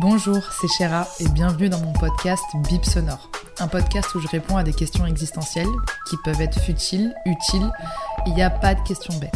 Bonjour, c'est Chéra et bienvenue dans mon podcast Bip Sonore. Un podcast où je réponds à des questions existentielles qui peuvent être futiles, utiles. Il n'y a pas de questions bêtes.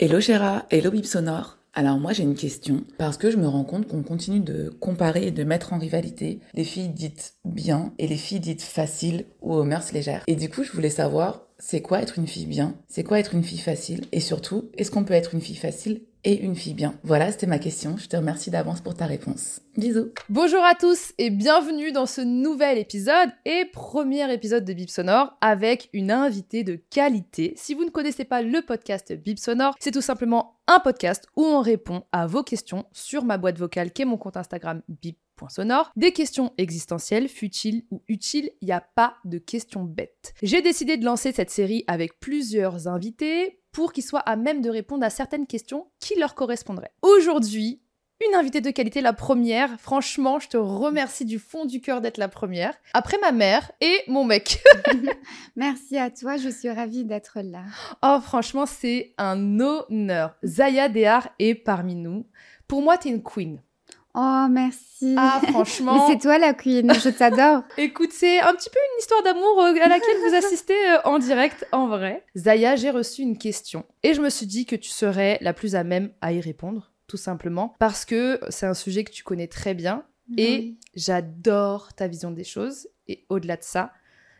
Hello Chéra, hello Bip Sonore. Alors moi j'ai une question parce que je me rends compte qu'on continue de comparer et de mettre en rivalité les filles dites bien et les filles dites faciles ou aux mœurs légères. Et du coup je voulais savoir c'est quoi être une fille bien, c'est quoi être une fille facile? Et surtout est-ce qu'on peut être une fille facile? Et une fille bien Voilà, c'était ma question. Je te remercie d'avance pour ta réponse. Bisous. Bonjour à tous et bienvenue dans ce nouvel épisode et premier épisode de Bip Sonore avec une invitée de qualité. Si vous ne connaissez pas le podcast Bip Sonore, c'est tout simplement un podcast où on répond à vos questions sur ma boîte vocale qui est mon compte Instagram Bip sonore. Des questions existentielles, futiles ou utiles, il n'y a pas de questions bêtes. J'ai décidé de lancer cette série avec plusieurs invités pour qu'ils soient à même de répondre à certaines questions qui leur correspondraient. Aujourd'hui, une invitée de qualité, la première. Franchement, je te remercie du fond du cœur d'être la première. Après ma mère et mon mec. Merci à toi, je suis ravie d'être là. Oh, franchement, c'est un honneur. Zaya Dehar est parmi nous. Pour moi, t'es une queen. Oh, merci. Ah, franchement. Mais c'est toi la queen, je t'adore. Écoute, c'est un petit peu une histoire d'amour euh, à laquelle vous assistez euh, en direct, en vrai. Zaya, j'ai reçu une question et je me suis dit que tu serais la plus à même à y répondre, tout simplement, parce que c'est un sujet que tu connais très bien et Oui. j'adore ta vision des choses. Et au-delà de ça,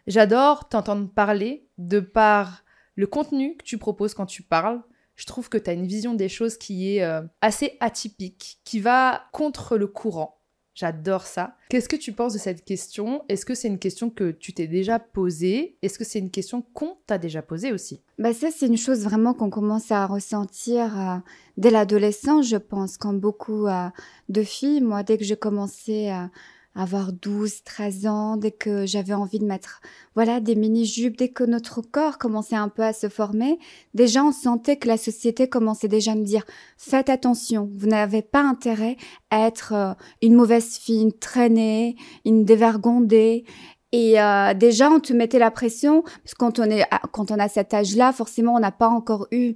j'adore t'entendre parler de par le contenu que tu proposes quand tu parles. Je trouve que tu as une vision des choses qui est euh, assez atypique, qui va contre le courant. J'adore ça. Qu'est-ce que tu penses de cette question? Est-ce que c'est une question que tu t'es déjà posée? Est-ce que c'est une question qu'on t'a déjà posée aussi? Bah ça, c'est une chose vraiment qu'on commence à ressentir euh, dès l'adolescence, je pense, comme beaucoup euh, de filles. Moi, dès que j'ai commencé avoir 12, 13 ans, dès que j'avais envie de mettre voilà des mini-jupes, dès que notre corps commençait un peu à se former, déjà on sentait que la société commençait déjà à me dire faites attention, vous n'avez pas intérêt à être euh, une mauvaise fille, une traînée, une dévergondée. Et euh, déjà, on te mettait la pression, parce que quand on, est, quand on a cet âge-là, forcément, on n'a pas encore eu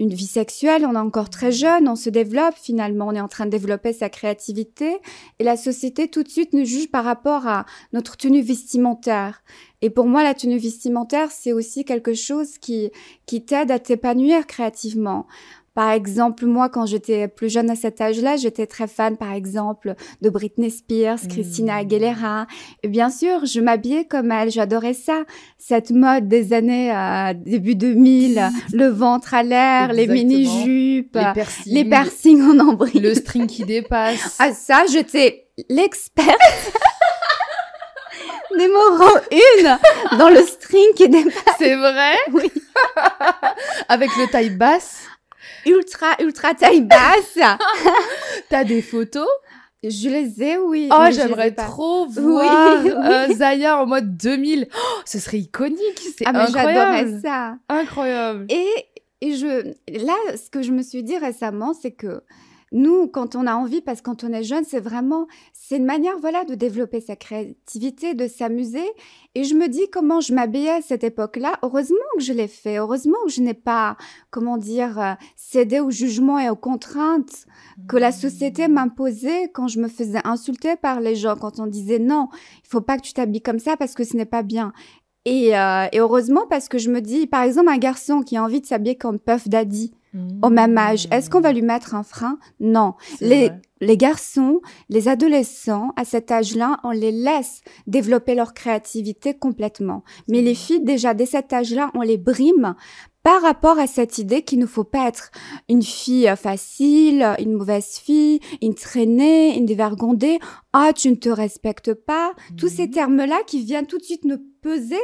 une vie sexuelle, on est encore très jeune, on se développe finalement, on est en train de développer sa créativité. Et la société, tout de suite, nous juge par rapport à notre tenue vestimentaire. Et pour moi, la tenue vestimentaire, c'est aussi quelque chose qui, qui t'aide à t'épanouir créativement. Par exemple, moi, quand j'étais plus jeune à cet âge-là, j'étais très fan, par exemple, de Britney Spears, Christina Mm. Aguilera. Et bien sûr, je m'habillais comme elle, j'adorais ça. Cette mode des années euh, début 2000, le ventre à l'air, les mini-jupes, Les les, piercings, piercings en nombril. le string qui dépasse. Ah ça, j'étais l'experte numéro une dans le string qui dépasse. C'est vrai? Oui. Avec le taille basse, Ultra, ultra taille basse. t'as des photos? Je les ai, oui. Oh, j'aimerais trop voir oui. euh, Zaya en mode 2000. Oh, ce serait iconique, c'est Ah, incroyable. ça. Incroyable. Et, et je, là, ce que je me suis dit récemment, c'est que nous, quand on a envie, parce que quand on est jeune, c'est vraiment, c'est une manière, voilà, de développer sa créativité, de s'amuser. Et je me dis comment je m'habillais à cette époque-là. Heureusement que je l'ai fait. Heureusement que je n'ai pas, comment dire, euh, cédé au jugement et aux contraintes que la société m'imposait quand je me faisais insulter par les gens, quand on disait non, il faut pas que tu t'habilles comme ça parce que ce n'est pas bien. Et, euh, et heureusement parce que je me dis, par exemple, un garçon qui a envie de s'habiller comme Puff Daddy, au même âge. Est-ce qu'on va lui mettre un frein? Non. Les, les garçons, les adolescents, à cet âge-là, on les laisse développer leur créativité complètement. Mais les filles, déjà, dès cet âge-là, on les brime par rapport à cette idée qu'il ne faut pas être une fille facile, une mauvaise fille, une traînée, une dévergondée. Ah, tu ne te respectes pas. Tous ces mhm. termes-là qui viennent tout de suite nous peser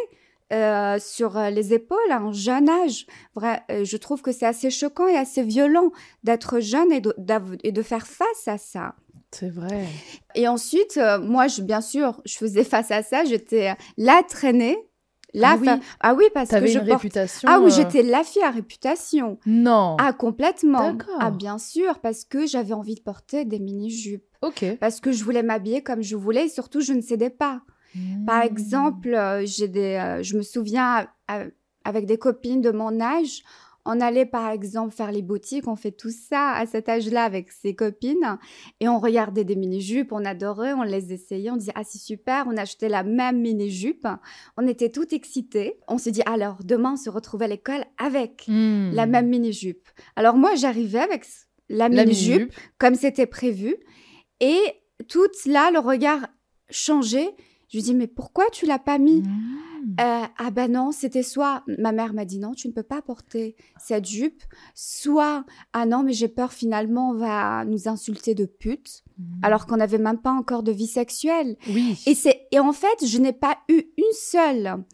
euh, sur euh, les épaules à un jeune âge. Vrai, euh, je trouve que c'est assez choquant et assez violent d'être jeune et de, et de, faire face à ça. C'est vrai. Et ensuite, moi, je, bien sûr, je faisais face à ça. J'étais la traînée. La ah, oui. ah oui, parce que je une réputation. Ah oui, j'étais la fille à réputation. Non. Ah complètement. Ah bien sûr, parce que j'avais envie de porter des mini-jupes. Ok. Parce que je voulais m'habiller comme je voulais et surtout je ne cédais pas. Par mmh. exemple, euh, j'ai des, euh, je me souviens avec des copines de mon âge, on allait par exemple faire les boutiques, on fait tout ça à cet âge-là avec ses copines et on regardait des mini-jupes, on adorait, on les essayait, on disait ah c'est super, on achetait la même mini-jupe, on était toutes excitées, on se dit alors demain on se retrouve à l'école avec la mmh. même mini-jupe. Alors moi j'arrivais avec la mini-jupe comme c'était prévu et tout là le regard changeait je lui dis, mais pourquoi tu l'as pas mis? Mmh. euh, Ah ben non, c'était soit, ma mère m'a dit non, tu ne peux pas porter cette jupe, soit, ah non, mais j'ai peur finalement on va nous insulter de pute, mmh. alors qu'on n'avait même pas encore de vie sexuelle. Oui. Et, c'est, et en fait, je n'ai pas eu une seule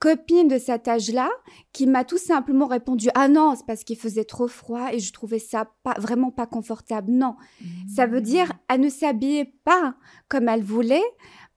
copine de cet âge-là qui m'a tout simplement répondu ah non c'est parce qu'il faisait trop froid et je trouvais ça pas vraiment pas confortable non ça veut dire mmh. elle ne s'habillait pas comme elle voulait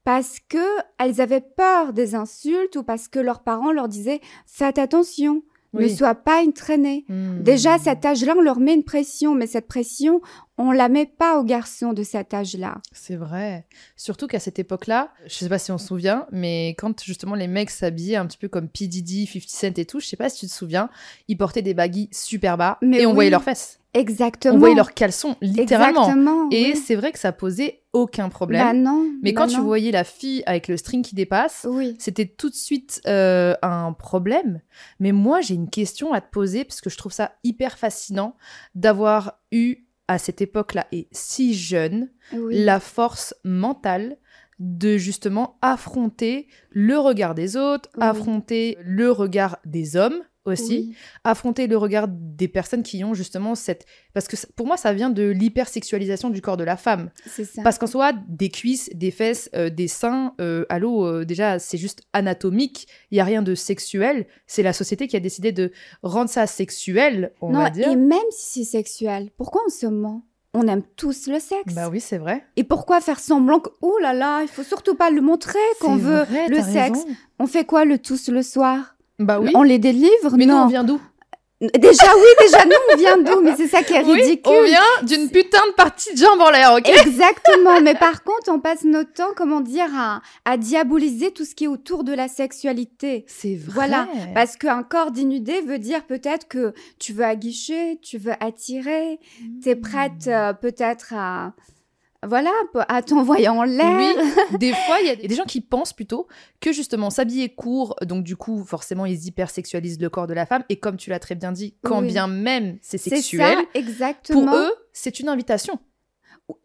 parce que elles avaient peur des insultes ou parce que leurs parents leur disaient faites attention, ne sois pas une traînée. Hmm. Déjà à cet âge-là, on leur met une pression, mais cette pression, on la met pas aux garçons de cet âge-là. C'est vrai. Surtout qu'à cette époque-là, je sais pas si on se souvient, mais quand justement les mecs s'habillaient un petit peu comme P. Diddy, 50 Cent et tout, je sais pas si tu te souviens, ils portaient des baguilles super bas et on voyait leurs fesses. Exactement. On voyait leurs caleçons, littéralement. et c'est vrai que ça posait aucun problème. Bah non. Mais bah quand tu voyais la fille avec le string qui dépasse, c'était tout de suite euh, un problème. Mais moi, j'ai une question à te poser parce que je trouve ça hyper fascinant d'avoir eu à cette époque-là et si jeune la force mentale de justement affronter le regard des autres, affronter le regard des hommes aussi, affronter le regard des personnes qui ont justement cette... Parce que pour moi, ça vient de l'hypersexualisation du corps de la femme. Ça. Parce qu'en soi, des cuisses, des fesses, euh, des seins, euh, allô, euh, déjà, c'est juste anatomique, il n'y a rien de sexuel. C'est la société qui a décidé de rendre ça sexuel, on va dire. Et même si c'est sexuel, pourquoi on se ment? On aime tous le sexe. Bah oui, c'est vrai. Et pourquoi faire semblant que, oh là là, il faut surtout pas le montrer qu'on veut le sexe? On fait quoi le tous le soir? Bah oui. On les délivre, mais non. on vient d'où? Déjà, oui, déjà, nous, on vient d'où? Mais c'est ça qui est ridicule. on vient d'une putain de partie de jambes en l'air, ok? Exactement. mais par contre, on passe notre temps, comment dire, à, à diaboliser tout ce qui est autour de la sexualité. C'est vrai. Voilà. Parce qu'un corps dénudé veut dire peut-être que tu veux aguicher, tu veux attirer, tu es prête euh, peut-être à voilà, à t'envoyer en l'air. Oui, des fois, il y a des gens qui pensent plutôt que justement s'habiller court, donc du coup, forcément, ils hypersexualisent le corps de la femme. Et comme tu l'as très bien dit, quand bien même c'est sexuel, exactement. pour eux, c'est une invitation.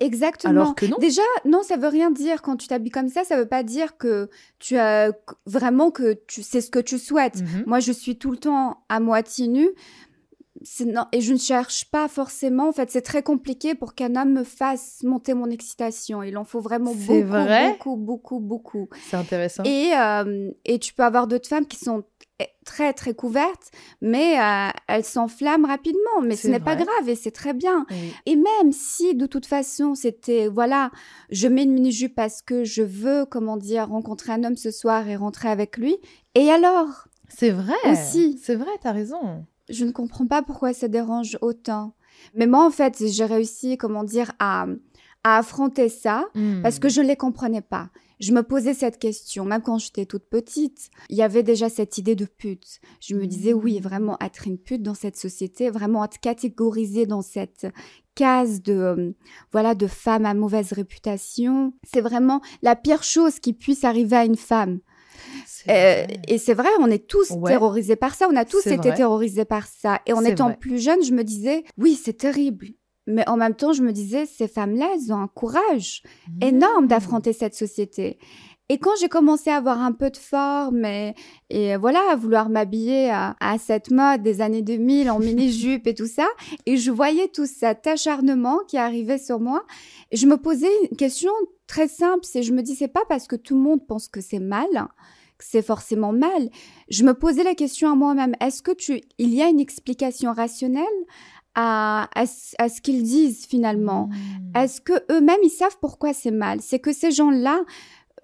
Exactement. Alors que non. Déjà, non, ça veut rien dire quand tu t'habilles comme ça. Ça veut pas dire que tu as vraiment que tu sais ce que tu souhaites. Mhm. Moi, je suis tout le temps à moitié nue non, et je ne cherche pas forcément. En fait, c'est très compliqué pour qu'un homme me fasse monter mon excitation. Il en faut vraiment beaucoup, vrai? beaucoup, beaucoup, beaucoup. C'est intéressant. Et, euh, et tu peux avoir d'autres femmes qui sont très très couvertes, mais euh, elles s'enflamment rapidement. Mais ce n'est pas grave et c'est très bien. Et même si de toute façon c'était voilà, je mets une mini jupe parce que je veux comment dire rencontrer un homme ce soir et rentrer avec lui. Et alors? C'est vrai. Aussi. C'est vrai, t'as raison je ne comprends pas pourquoi ça dérange autant. Mais moi, en fait, j'ai réussi, comment dire, à, affronter ça parce que hmm. je ne les comprenais pas. Je me posais cette question, même quand j'étais toute petite. Il y avait déjà cette idée de pute. Je me disais, oui, hmm. vraiment, être une pute dans cette société, vraiment être catégorisée dans cette case de, euh, voilà, de femme à mauvaise réputation, c'est vraiment la pire chose qui puisse arriver à une femme. Euh, et c'est vrai, on est tous terrorisés par ça. On a tous été terrorisés par ça. Et en étant plus jeune, je me disais, oui, c'est terrible. Mais en même temps, je me disais, ces femmes-là, elles ont un courage énorme mmh. d'affronter cette société. Et quand j'ai commencé à avoir un peu de forme et, et voilà, à vouloir m'habiller à, cette mode des années 2000 en mini-jupe et tout ça, et je voyais tout cet acharnement qui arrivait sur moi, je me posais une question très simple, c'est je me dis c'est pas parce que tout le monde pense que c'est mal c'est forcément mal. Je me posais la question à moi-même, est-ce que tu il y a une explication rationnelle à, à, ce qu'ils disent finalement? Mmh. Est-ce que eux-mêmes ils savent pourquoi c'est mal? C'est que ces gens-là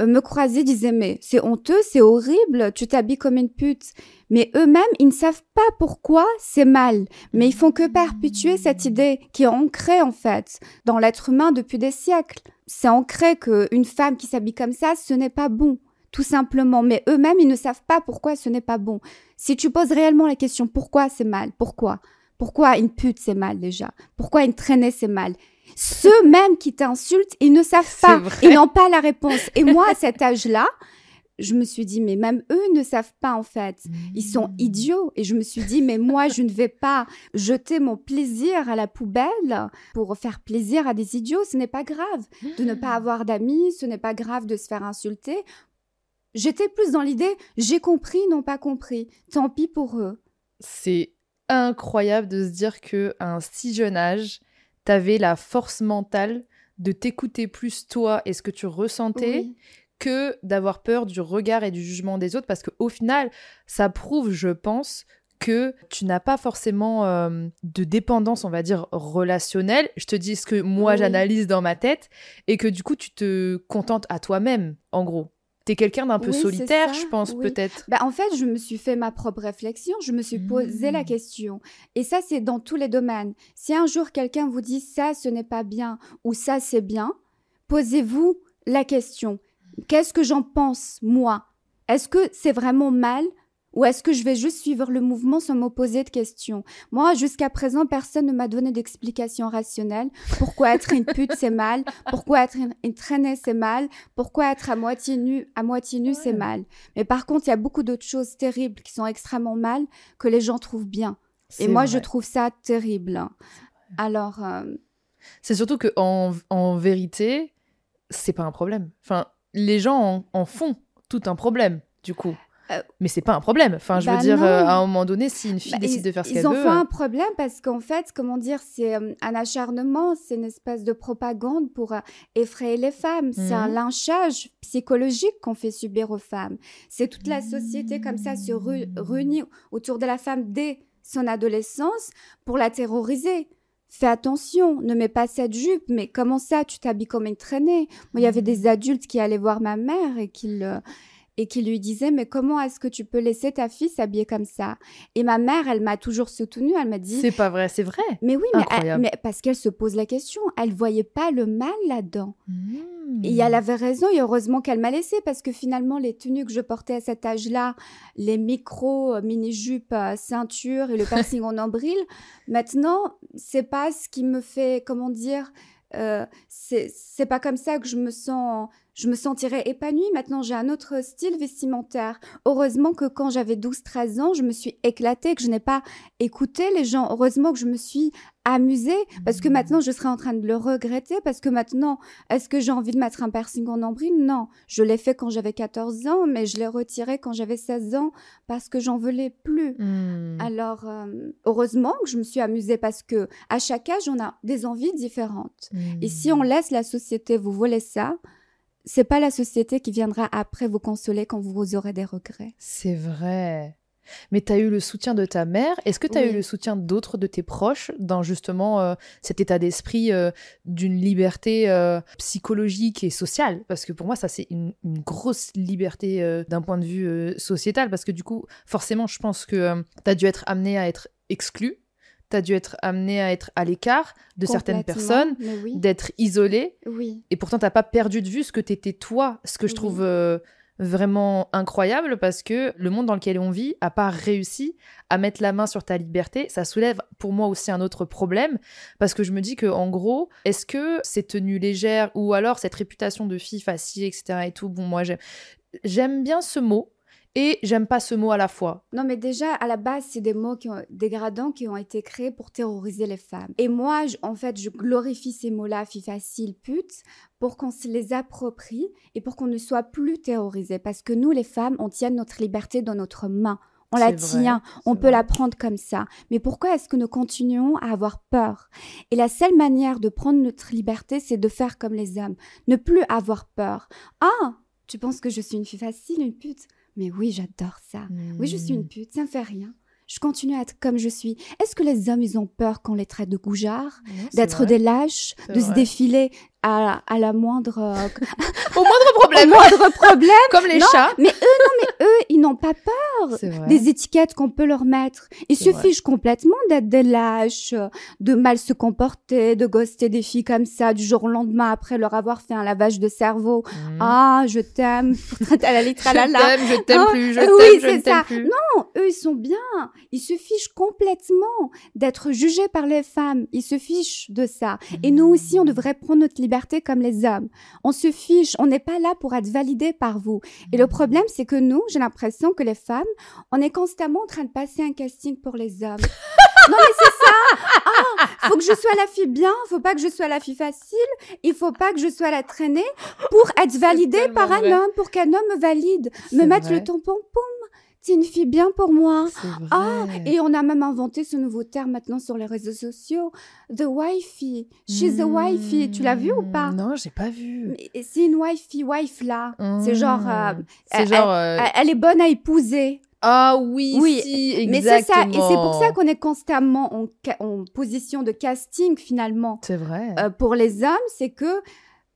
euh, me croisaient, disaient mais c'est honteux, c'est horrible, tu t'habilles comme une pute. Mais eux-mêmes, ils ne savent pas pourquoi c'est mal, mais ils font que perpétuer cette idée qui est ancrée en fait dans l'être humain depuis des siècles. C'est ancré qu'une femme qui s'habille comme ça, ce n'est pas bon, tout simplement. Mais eux-mêmes, ils ne savent pas pourquoi ce n'est pas bon. Si tu poses réellement la question pourquoi c'est mal, pourquoi? Pourquoi une pute c'est mal déjà? Pourquoi une traînée c'est mal? Ceux-mêmes qui t'insultent, ils ne savent pas, ils n'ont pas la réponse. Et moi, à cet âge-là, je me suis dit, mais même eux ne savent pas en fait. Ils sont mmh. idiots. Et je me suis dit, mais moi, je ne vais pas jeter mon plaisir à la poubelle pour faire plaisir à des idiots. Ce n'est pas grave de ne pas mmh. avoir d'amis, ce n'est pas grave de se faire insulter. J'étais plus dans l'idée, j'ai compris, non pas compris. Tant pis pour eux. C'est incroyable de se dire que à un si jeune âge, t'avais la force mentale de t'écouter plus toi et ce que tu ressentais que d'avoir peur du regard et du jugement des autres parce qu'au final, ça prouve, je pense, que tu n'as pas forcément euh, de dépendance, on va dire, relationnelle. Je te dis ce que moi j'analyse dans ma tête et que du coup tu te contentes à toi-même, en gros quelqu'un d'un peu solitaire, je pense, peut-être. Bah, en fait, je me suis fait ma propre réflexion, je me suis posé la mmh. question. Et ça, c'est dans tous les domaines. Si un jour quelqu'un vous dit ça, ce n'est pas bien ou ça, c'est bien, posez-vous la question. Qu'est-ce que j'en pense, moi? Est-ce que c'est vraiment mal ou est-ce que je vais juste suivre le mouvement sans m'opposer de questions? Moi, jusqu'à présent, personne ne m'a donné d'explication rationnelle. Pourquoi être une pute, c'est mal? Pourquoi être une, traînée, c'est mal? Pourquoi être à moitié nu, à moitié nu, c'est mal? Mais par contre, il y a beaucoup d'autres choses terribles qui sont extrêmement mal que les gens trouvent bien. Et moi, je trouve ça terrible. Alors... Euh, c'est surtout que en, en vérité, c'est pas un problème. Enfin, les gens en font tout un problème, du coup. Euh, mais c'est pas un problème. Enfin, je veux bah dire, euh, à un moment donné, si une fille bah, décide de faire ce qu'elle veut. Ils en font un problème parce qu'en fait, comment dire, c'est euh, un acharnement, c'est une espèce de propagande pour effrayer les femmes. C'est un mhm. lynchage psychologique qu'on fait subir aux femmes. C'est toute la société comme ça se réunit autour de la femme dès son adolescence pour la terroriser. Fais attention, ne mets pas cette jupe, mais comment ça, tu t'habilles comme une traînée? Moi, il y avait mhm. des adultes qui allaient voir ma mère et qui le et qui lui disait mais comment est-ce que tu peux laisser ta fille s'habiller comme ça? Et ma mère, elle m'a toujours soutenue, elle m'a dit C'est pas vrai, c'est vrai. Mais oui, mais, parce qu'elle se pose la question, elle voyait pas le mal là-dedans. Mmh. Et elle avait raison et heureusement qu'elle m'a laissé parce que finalement les tenues que je portais à cet âge-là, les micros euh, mini-jupes, euh, ceinture et le piercing en nombril, maintenant, c'est pas ce qui me fait comment dire euh, c'est pas comme ça que je me sens je me sentirais épanouie. Maintenant, j'ai un autre style vestimentaire. Heureusement que quand j'avais 12-13 ans, je me suis éclatée, que je n'ai pas écouté les gens. Heureusement que je me suis amusée, parce que maintenant, je serais en train de le regretter, parce que maintenant, est-ce que j'ai envie de mettre un piercing en nombril? Non. Je l'ai fait quand j'avais 14 ans, mais je l'ai retiré quand j'avais 16 ans, parce que j'en voulais plus. Hmm. Alors, euh, heureusement que je me suis amusée, parce que à chaque âge, on a des envies différentes. Et si on laisse la société vous voler ça, c'est pas la société qui viendra après vous consoler quand vous aurez des regrets. C'est vrai. Mais tu as eu le soutien de ta mère. Est-ce que tu as eu le soutien d'autres de tes proches dans justement euh, cet état d'esprit euh, d'une liberté euh, psychologique et sociale? Parce que pour moi, ça, c'est une, une, grosse liberté d'un point de vue sociétal. Parce que du coup, forcément, je pense que tu as dû être amené à être exclu tu as dû être amené à être à l'écart de certaines personnes, d'être isolé. Oui. Et pourtant, tu pas perdu de vue ce que tu étais toi, ce que je trouve euh, vraiment incroyable parce que le monde dans lequel on vit a pas réussi à mettre la main sur ta liberté. Ça soulève pour moi aussi un autre problème parce que je me dis que en gros, est-ce que ces tenues légères ou alors cette réputation de fille facile, etc. et tout, bon, moi j'aime bien ce mot et j'aime pas ce mot à la fois. Non, mais déjà, à la base, c'est des mots qui ont, dégradants qui ont été créés pour terroriser les femmes. Et moi, en fait, je glorifie ces mots-là, fille facile, pute, pour qu'on se les approprie et pour qu'on ne soit plus terrorisé. Parce que nous, les femmes, on tient notre liberté dans notre main. On la tient, on peut la prendre comme ça. Mais pourquoi est-ce que nous continuons à avoir peur? Et la seule manière de prendre notre liberté, c'est de faire comme les hommes. Ne plus avoir peur. Ah, tu penses que je suis une fille facile, une pute? Mais oui, j'adore ça. Oui, je suis une hmm. pute, ça ne fait rien je continue à être comme je suis. Est-ce que les hommes, ils ont peur qu'on les traite de goujards, d'être des lâches, de se défiler à, à la moindre... Euh, Au moindre problème Au moindre problème Comme les chats Mais eux, non, mais eux, ils n'ont pas peur des étiquettes qu'on peut leur mettre. Ils se fichent complètement d'être des lâches, de mal se comporter, de ghoster des filles comme ça du jour au lendemain après leur avoir fait un lavage de cerveau. Mmh. Ah, je t'aime, à la litre à la Je t'aime, je t'aime oh, plus, je t'aime, oui, je ne t'aime plus. Non, eux, ils sont bien. Ils se fichent complètement d'être jugés par les femmes. Ils se fichent de ça. Et nous aussi, on mmh. devrait prendre notre liberté comme les hommes. On se fiche, on n'est pas là pour être validé par vous. Et le problème, c'est que nous, j'ai l'impression que les femmes, on est constamment en train de passer un casting pour les hommes. non mais c'est ça. Ah, faut que je sois la fille bien, faut pas que je sois la fille facile, il faut pas que je sois la traînée pour être validée par un homme, pour qu'un homme me valide, me mette le tampon, poum, c'est une fille bien pour moi. Ah, et on a même inventé ce nouveau terme maintenant sur les réseaux sociaux, the wifey. She's a wifey. Tu l'as vu ou pas? Non, j'ai pas vu. C'est une wifey, wife là. C'est genre, euh, c'est genre, euh, elle, est bonne à épouser. Ah oui, oui, si, exactement. Mais c'est ça, et c'est pour ça qu'on est constamment en, en, position de casting finalement. C'est vrai. Euh, pour les hommes, c'est que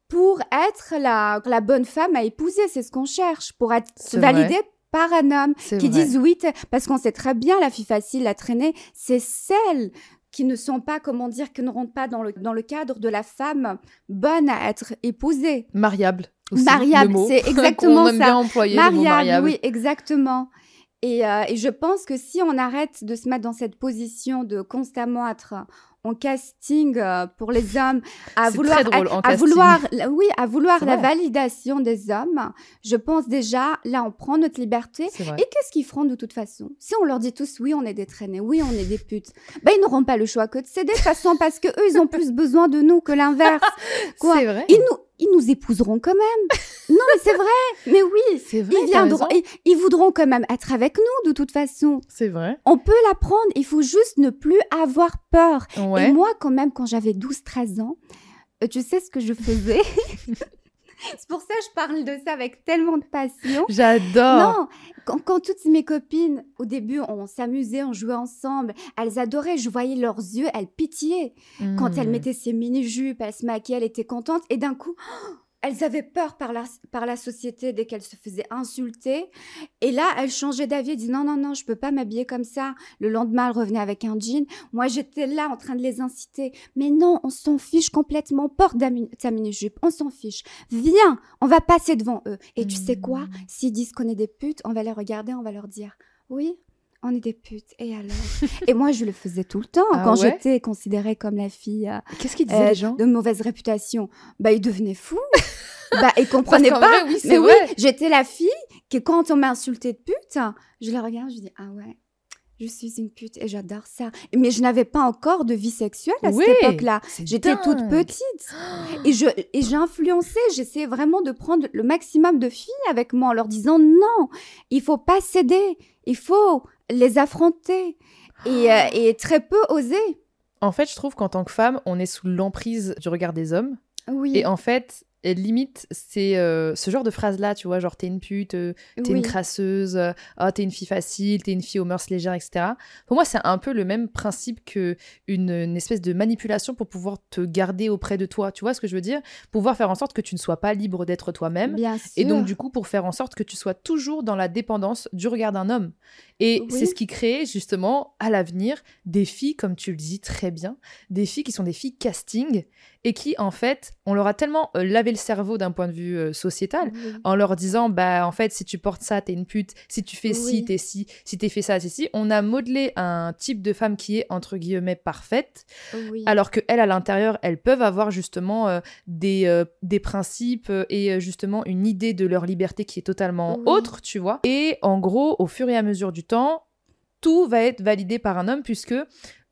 pour être la, la bonne femme à épouser, c'est ce qu'on cherche, pour être validé par un homme qui disent oui, parce qu'on sait très bien la fille facile à traîner, c'est celle qui ne sont pas, comment dire, qui ne rentrent pas dans le, dans le cadre de la femme bonne à être épousée. Mariable. Aussi, mariable, c'est exactement ça. Bien employer, mariable, mariable, oui, exactement. Et, euh, et, je pense que si on arrête de se mettre dans cette position de constamment être en casting euh, pour les hommes, à vouloir, à, vouloir, oui, à vouloir la validation des hommes. Je pense déjà, là, on prend notre liberté. Et qu'est-ce qu'ils feront de toute façon? Si on leur dit tous, oui, on est des traînés, oui, on est des putes, ben ils n'auront pas le choix que de céder de toute façon parce que eux, ils ont plus besoin de nous que l'inverse. Quoi? Vrai. Ils nous, ils nous épouseront quand même. non, mais c'est vrai. Mais oui, c'est vrai. Ils viendront, ils, voudront quand même être avec nous de toute façon. C'est vrai. On peut l'apprendre. Il faut juste ne plus avoir peur. Et moi, quand même, quand j'avais 12-13 ans, euh, tu sais ce que je faisais? C'est pour ça que je parle de ça avec tellement de passion. J'adore. Non, quand, toutes mes copines, au début, on s'amusait, on jouait ensemble, elles adoraient, je voyais leurs yeux, elles pitiaient. Quand elles hmm. mettaient ses mini-jupes, elles se maquillaient, elles étaient contentes. Et d'un coup, elles avaient peur par la, par la société dès qu'elles se faisaient insulter. Et là, elles changeaient d'avis, elles disaient non, non, non, je peux pas m'habiller comme ça. Le lendemain, elles revenaient avec un jean. Moi, j'étais là en train de les inciter. Mais non, on s'en fiche complètement. Porte ta mini-jupe, on s'en fiche. Viens, on va passer devant eux. Et tu sais quoi? Mmh. S'ils disent qu'on est des putes, on va les regarder, on va leur dire oui, on est des putes. Et alors? Et moi, je le faisais tout le temps ah quand j'étais considérée comme la fille. Euh, Qu'est-ce qu'ils disaient les gens? De mauvaise réputation. Bah, ils devenaient fous. bah, ils comprenaient pas. oui, mais oui, j'étais la fille que quand on m'a insultée de pute, je la regarde, je dis ah ouais. Je suis une pute et j'adore ça. Mais je n'avais pas encore de vie sexuelle à cette époque-là. J'étais toute petite. Et je et j'ai influencé, j'essayais vraiment de prendre le maximum de filles avec moi en leur disant non, il faut pas céder, il faut les affronter et, euh, et très peu oser. En fait, je trouve qu'en tant que femme, on est sous l'emprise du regard des hommes. Oui. Et en fait, et limite, c'est euh, ce genre de phrase-là, tu vois, genre t'es une pute, euh, t'es une crasseuse, euh, oh, t'es une fille facile, t'es une fille aux mœurs légères, etc. Pour moi, c'est un peu le même principe que une, espèce de manipulation pour pouvoir te garder auprès de toi. Tu vois ce que je veux dire? Pouvoir faire en sorte que tu ne sois pas libre d'être toi-même. Et donc, du coup, pour faire en sorte que tu sois toujours dans la dépendance du regard d'un homme. Et c'est ce qui crée, justement, à l'avenir, des filles, comme tu le dis très bien, des filles qui sont des filles casting et qui, en fait, on leur a tellement euh, lavé le cerveau d'un point de vue euh, sociétal en leur disant, bah, en fait, si tu portes ça, t'es une pute, si tu fais ci, t'es ci, si t'es fait ça, c'est ci. On a modelé un type de femme qui est, entre guillemets, parfaite, alors que elles, à l'intérieur, elles peuvent avoir justement euh, des, des principes et justement une idée de leur liberté qui est totalement autre, tu vois. Et en gros, au fur et à mesure du temps, tout va être validé par un homme puisque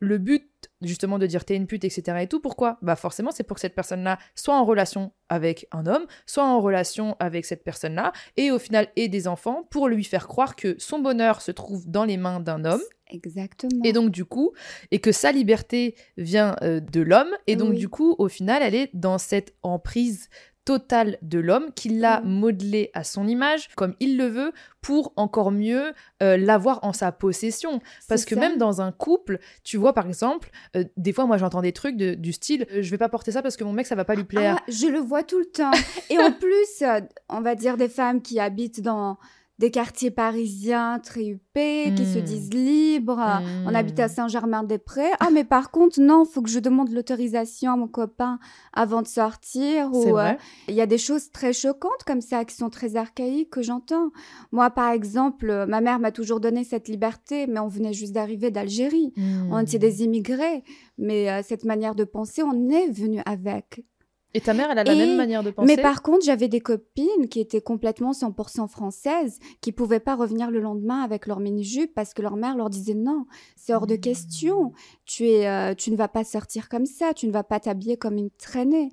le but justement de dire t'es une pute, etc. et tout, pourquoi? Bah forcément c'est pour que cette personne-là soit en relation avec un homme, soit en relation avec cette personne-là, et au final ait des enfants pour lui faire croire que son bonheur se trouve dans les mains d'un homme. Exactement. Et donc du coup, et que sa liberté vient euh, de l'homme, et donc du coup, au final, elle est dans cette emprise total de l'homme, qu'il l'a mm. modelé à son image, comme il le veut, pour encore mieux euh, l'avoir en sa possession. Parce que même dans un couple, tu vois, par exemple, euh, des fois, moi, j'entends des trucs du style euh, je vais pas porter ça parce que mon mec, ça va pas lui plaire. Ah, je le vois tout le temps. Et en plus, on va dire des femmes qui habitent dans des quartiers parisiens très huppés, qui se hmm. disent libres. On habite à hmm. Saint-Germain-des-Prés. Ah, mais par contre, non, faut que je demande l'autorisation à mon copain avant de sortir. Ou euh, il y a des choses très choquantes comme ça, qui sont très archaïques que j'entends. Moi, par exemple, ma mère m'a toujours donné cette liberté, mais on venait juste d'arriver d'Algérie. On était hmm. des immigrés, mais euh, cette manière de penser, on est venu avec. Et ta mère, elle a la même manière de penser Mais par contre, j'avais des copines qui étaient complètement 100% françaises, qui pouvaient pas revenir le lendemain avec leur mini-jupe parce que leur mère leur disait non, c'est hors de mmh. question. Tu, es, euh, tu ne vas pas sortir comme ça, tu ne vas pas t'habiller comme une traînée.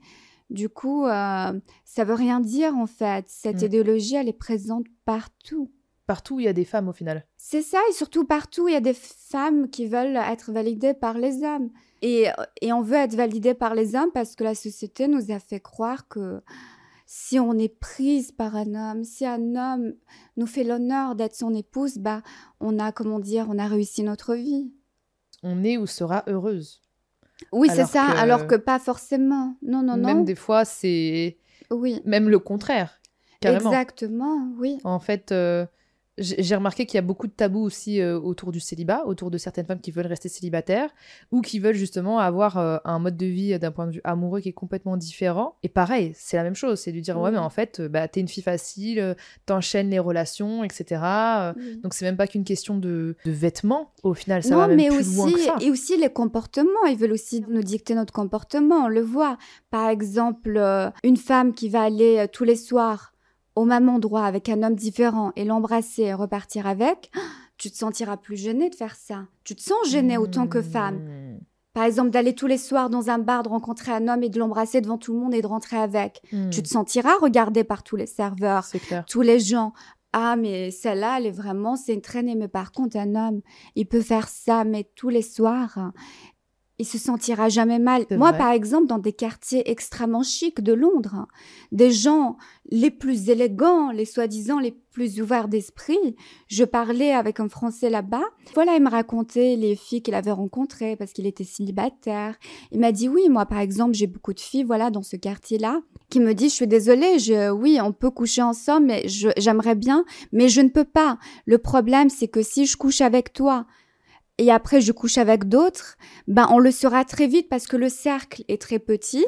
Du coup, euh, ça veut rien dire en fait. Cette mmh. idéologie, elle est présente partout. Partout, il y a des femmes au final. C'est ça, et surtout partout, il y a des femmes qui veulent être validées par les hommes. Et, et, on veut être validé par les hommes parce que la société nous a fait croire que si on est prise par un homme, si un homme nous fait l'honneur d'être son épouse, bah, on a, comment dire, on a réussi notre vie. On est ou sera heureuse. Oui, c'est ça, alors que pas forcément. Non, non, non. Même des fois, c'est. Oui. Même le contraire. Carrément. Exactement, oui. En fait, euh, j'ai remarqué qu'il y a beaucoup de tabous aussi euh, autour du célibat, autour de certaines femmes qui veulent rester célibataires ou qui veulent justement avoir euh, un mode de vie euh, d'un point de vue amoureux qui est complètement différent. Et pareil, c'est la même chose, c'est de dire ouais mais en fait, bah, t'es une fille facile, t'enchaînes les relations, etc. Donc c'est même pas qu'une question de, vêtements, au final ça va même mais plus aussi, loin que ça. Et aussi les comportements, ils veulent aussi nous dicter notre comportement, on le voit. Par exemple, une femme qui va aller tous les soirs au même endroit avec un homme différent et l'embrasser et repartir avec, tu te sentiras plus gêné de faire ça. Tu te sens gêné autant que femme. Hmm. Par exemple, d'aller tous les soirs dans un bar, de rencontrer un homme et de l'embrasser devant tout le monde et de rentrer avec. Hmm. Tu te sentiras regardé par tous les serveurs, tous les gens. Ah, mais celle-là, elle est vraiment, c'est une traînée. Mais par contre, un homme, il peut faire ça, mais tous les soirs il se sentira jamais mal. Moi, par exemple, dans des quartiers extrêmement chics de Londres, des gens les plus élégants, les soi-disant les plus ouverts d'esprit, je parlais avec un Français là-bas. Voilà, il me racontait les filles qu'il avait rencontrées parce qu'il était célibataire. Il m'a dit oui, moi, par exemple, j'ai beaucoup de filles, voilà, dans ce quartier-là, qui me disent, je suis désolée, je, oui, on peut coucher ensemble, mais j'aimerais bien, mais je ne peux pas. Le problème, c'est que si je couche avec toi, et après je couche avec d'autres, ben on le saura très vite parce que le cercle est très petit.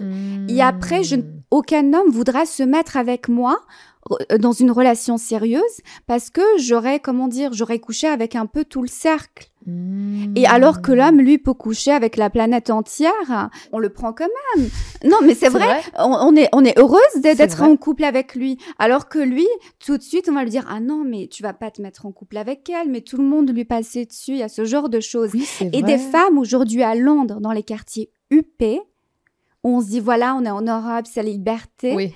Et après, je, hmm. aucun homme voudra se mettre avec moi dans une relation sérieuse parce que j'aurais, comment dire, j'aurais couché avec un peu tout le cercle. Et alors que l'homme, lui, peut coucher avec la planète entière, on le prend quand même. Non, mais c'est vrai, On, est, on est heureuse d'être en couple avec lui. Alors que lui, tout de suite, on va lui dire, ah non, mais tu vas pas te mettre en couple avec elle, mais tout le monde lui passait dessus. Il y a ce genre de choses. Et des femmes aujourd'hui à Londres, dans les quartiers huppés, on se dit, voilà, on est en Europe, c'est la liberté. Oui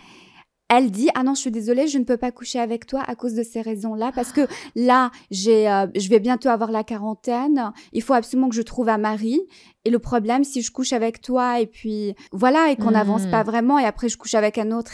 elle dit ah non je suis désolée je ne peux pas coucher avec toi à cause de ces raisons là parce que là j'ai euh, je vais bientôt avoir la quarantaine il faut absolument que je trouve un mari et le problème si je couche avec toi et puis voilà et qu'on n'avance pas hmm. vraiment et après je couche avec un autre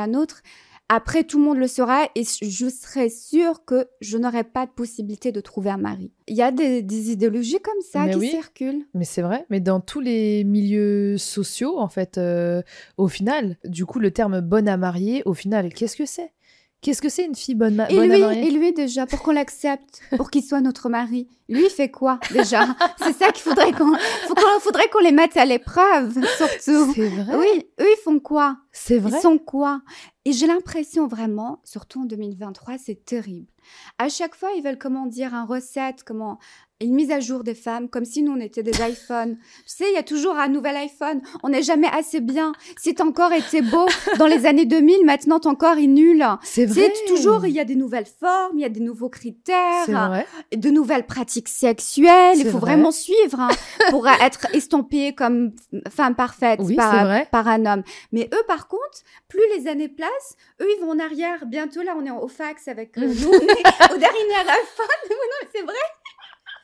Un autre. Après, tout le monde le saura et je serai sûre que je n'aurai pas de possibilité de trouver un mari. Il y a des, des idéologies comme ça Mais qui oui. circulent. Mais c'est vrai, mais dans tous les milieux sociaux, en fait, euh, au final, du coup, le terme bonne à marier, au final, qu'est-ce que c'est? Qu'est-ce que c'est une fille bonne, ma- Et bonne lui, à marier et lui déjà, pour qu'on l'accepte, pour qu'il soit notre mari, lui il fait quoi déjà C'est ça qu'il faudrait qu'on- faudrait qu'on les mette à l'épreuve, surtout. C'est vrai Oui, eux ils font quoi C'est vrai Ils sont quoi Et j'ai l'impression vraiment, surtout en 2023, c'est terrible. À chaque fois, ils veulent comment dire un recette, comment une mise à jour des femmes, comme si nous on était des iPhones. tu sais, il y a toujours un nouvel iPhone. On n'est jamais assez bien. Si t'as encore été beau dans les années 2000, maintenant ton corps est nul. C'est Tu vrai sais, toujours il y a des nouvelles formes, il y a des nouveaux critères vrai de nouvelles pratiques sexuelles. Il faut vrai. vraiment suivre hein, pour être estampillée comme femme parfaite Oui, c'est par, vrai. par un homme. Mais eux, par contre, plus les années passent, eux, ils vont en arrière. Bientôt, là, on est au fax avec euh, nous, au dernier iPhone. non, c'est vrai.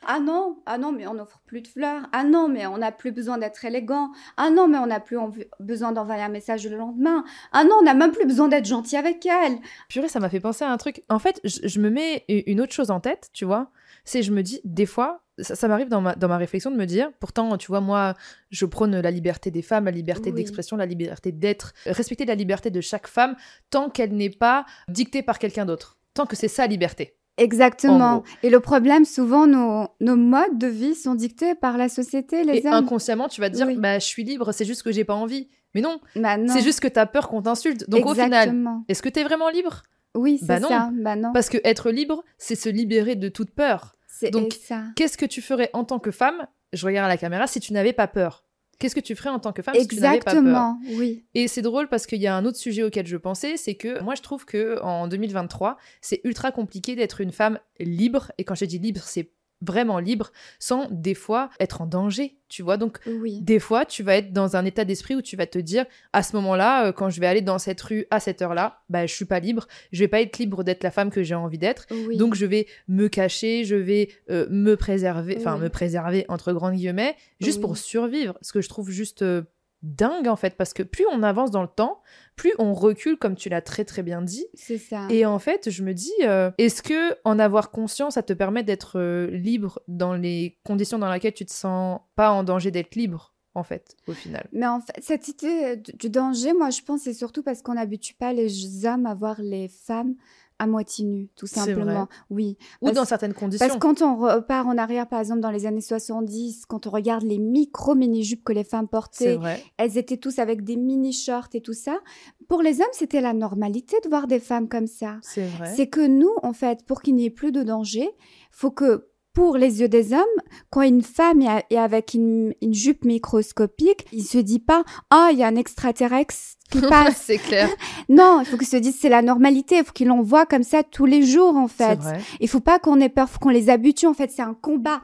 Ah non, ah non, mais on n'offre plus de fleurs. Ah non, mais on n'a plus besoin d'être élégant. Ah non, mais on n'a plus besoin d'envoyer un message le lendemain. Ah non, on n'a même plus besoin d'être gentil avec elle. Purée, ça m'a fait penser à un truc. En fait, je, je me mets une autre chose en tête, tu vois. C'est, je me dis, des fois, ça, ça m'arrive dans ma, dans ma réflexion de me dire, pourtant, tu vois, moi, je prône la liberté des femmes, la liberté Oui. d'expression, la liberté d'être, respecter la liberté de chaque femme, tant qu'elle n'est pas dictée par quelqu'un d'autre. Tant que c'est sa liberté. En Exactement. Et le problème, souvent, nos, nos modes de vie sont dictés par la société, les Et hommes. inconsciemment, tu vas te dire, Oui. bah, je suis libre, c'est juste que j'ai pas envie. Mais non, Bah non. c'est juste que t'as peur qu'on t'insulte. Donc au final, est-ce que t'es vraiment libre? Oui, c'est Bah non. ça. Bah non. Parce que être libre, c'est se libérer de toute peur. Donc. Qu'est-ce que tu ferais en tant que femme? Je regarde à la caméra si tu n'avais pas peur. Qu'est-ce que tu ferais en tant que femme si tu pas peur? Exactement. Oui. Et c'est drôle parce qu'il y a un autre sujet auquel je pensais, c'est que moi je trouve que en 2023, c'est ultra compliqué d'être une femme libre. Et quand je dis libre, c'est vraiment libre, sans des fois être en danger, tu vois. Donc Oui. des fois, tu vas être dans un état d'esprit où tu vas te dire, à ce moment-là, euh, quand je vais aller dans cette rue à cette heure-là, bah je suis pas libre. Je vais pas être libre d'être la femme que j'ai envie d'être. Oui. Donc je vais me cacher, je vais euh, me préserver, enfin Oui. me préserver entre grandes guillemets, juste pour survivre. Ce que je trouve juste euh, dingue en fait, parce que plus on avance dans le temps, plus on recule, comme tu l'as très très bien dit. c'est ça. Et en fait, je me dis, euh, est-ce que en avoir conscience, ça te permet d'être euh, libre dans les conditions dans lesquelles tu te sens pas en danger d'être libre, en fait, au final? Mais en fait, cette idée du du danger, moi, je pense, c'est surtout parce qu'on n'habitue pas les hommes à voir les femmes à moitié nues, tout simplement. Oui. Ou Parce- dans certaines conditions. Parce que quand on repart en arrière, par exemple, dans les années 70, quand on regarde les micro mini-jupes que les femmes portaient, elles étaient tous avec des mini-shorts et tout ça. Pour les hommes, c'était la normalité de voir des femmes comme ça. C'est vrai. C'est que nous, en fait, pour qu'il n'y ait plus de danger, faut que pour les yeux des hommes, quand une femme est, avec une, une jupe microscopique, il se dit pas ah il y a un extraterrestre qui passe. c'est clair. non, il faut qu'ils se disent c'est la normalité. Il faut qu'ils l'en voient comme ça tous les jours en fait. Il faut pas qu'on ait peur, faut qu'on les habitue. En fait, c'est un combat.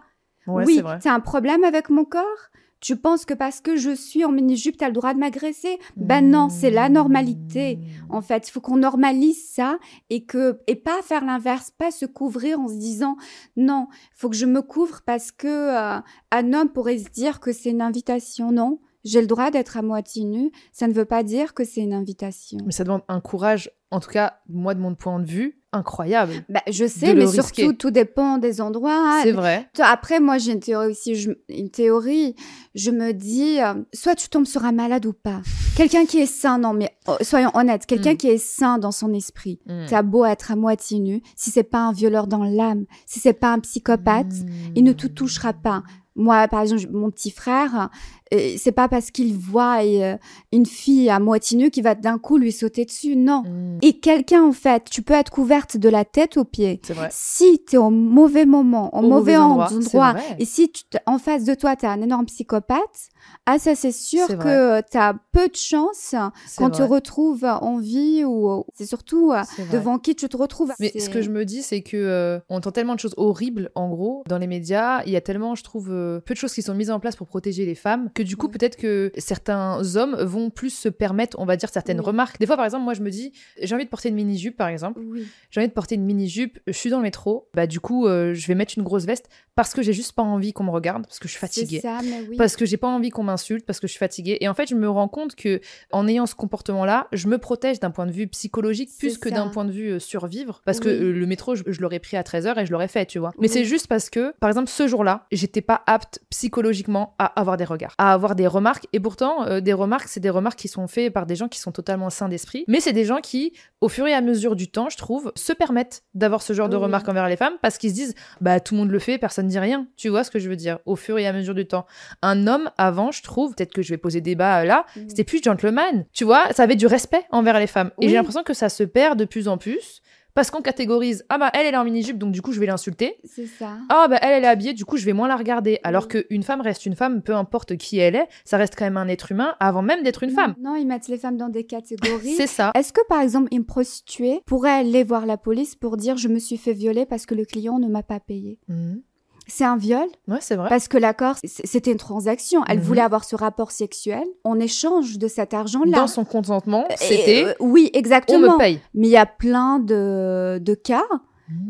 Ouais, oui, c'est un problème avec mon corps? Tu penses que parce que je suis en mini-jupe, t'as le droit de m'agresser? Ben non, c'est la normalité. Mmh. En fait, il faut qu'on normalise ça et que et pas faire l'inverse, pas se couvrir en se disant non, il faut que je me couvre parce que euh, un homme pourrait se dire que c'est une invitation. Non, j'ai le droit d'être à moitié nu. Ça ne veut pas dire que c'est une invitation. Mais ça demande un courage, en tout cas, moi, de mon point de vue, incroyable. Bah, je sais, mais risquer. surtout tout dépend des endroits. C'est vrai. Après, moi, j'ai une théorie aussi. Je, une théorie, je me dis, euh, soit tu tombes sur un malade ou pas. Quelqu'un qui est sain, non, mais oh, soyons honnêtes, quelqu'un Mm. qui est sain dans son esprit. Mm. T'as beau être à moitié nu, si c'est pas un violeur dans l'âme, si c'est pas un psychopathe, il ne te touchera pas. Moi, par exemple, mon petit frère, euh, c'est pas parce qu'il voit euh, une fille à moitié nue qu'il va d'un coup lui sauter dessus. Non. Mm. Et quelqu'un, en fait, tu peux être couverte de la tête aux pieds. C'est vrai. Si tu es au mauvais moment, au, Au mauvais endroit, et si tu en face de toi, tu as un énorme psychopathe, ah ça c'est sûr que tu as peu de chance quand tu te retrouves en vie ou c'est surtout euh, devant qui tu te retrouves. Mais ce que je me dis, c'est que euh, on entend tellement de choses horribles, en gros, dans les médias. Il y a tellement, je trouve, euh, peu de choses qui sont mises en place pour protéger les femmes. que du coup, peut-être que certains hommes vont plus se permettre, on va dire, certaines Oui. remarques. Des fois, par exemple, moi, je me dis, j'ai envie de porter une mini-jupe, par exemple. Oui. J'ai envie de porter une mini-jupe, je suis dans le métro, bah du coup, euh, je vais mettre une grosse veste parce que j'ai juste pas envie qu'on me regarde, parce que je suis fatiguée. Ça, mais. Parce que j'ai pas envie qu'on m'insulte, parce que je suis fatiguée. Et en fait, je me rends compte que en ayant ce comportement-là, je me protège d'un point de vue psychologique plus que d'un point de vue euh, survivre. Parce que euh, le métro, je, je l'aurais pris à 13h et je l'aurais fait, tu vois. Mais c'est juste parce que, par exemple, ce jour-là, j'étais pas apte psychologiquement à avoir des regards, à avoir des remarques. Et pourtant, euh, des remarques, c'est des remarques qui sont faites par des gens qui sont totalement sains d'esprit. Mais c'est des gens qui, au fur et à mesure du temps, je trouve, se permettent d'avoir ce genre de remarques envers les femmes parce qu'ils se disent, bah tout le monde le fait, personne dit rien. Tu vois ce que je veux dire? Au fur et à mesure du temps. Un homme, avant, je trouve, peut-être que je vais poser débat euh, là, Mm. c'était plus gentleman. Tu vois, ça avait du respect envers les femmes. Et j'ai l'impression que ça se perd de plus en plus. Parce qu'on catégorise, ah bah elle, elle est en mini-jupe, donc du coup je vais l'insulter. C'est ça. Ah bah elle, elle est habillée, du coup je vais moins la regarder. Alors Oui. qu'une femme reste une femme, peu importe qui elle est, ça reste quand même un être humain avant même d'être une femme. Non, ils mettent les femmes dans des catégories. C'est ça. Est-ce que par exemple une prostituée pourrait aller voir la police pour dire je me suis fait violer parce que le client ne m'a pas payé? Mhm. C'est un viol Ouais, c'est vrai. parce que l'accord c'était une transaction. Elle Mhm. voulait avoir ce rapport sexuel en échange de cet argent-là. Dans son consentement, Et, c'était euh, oui, on exactement. me paye. Mais il y a plein de, de cas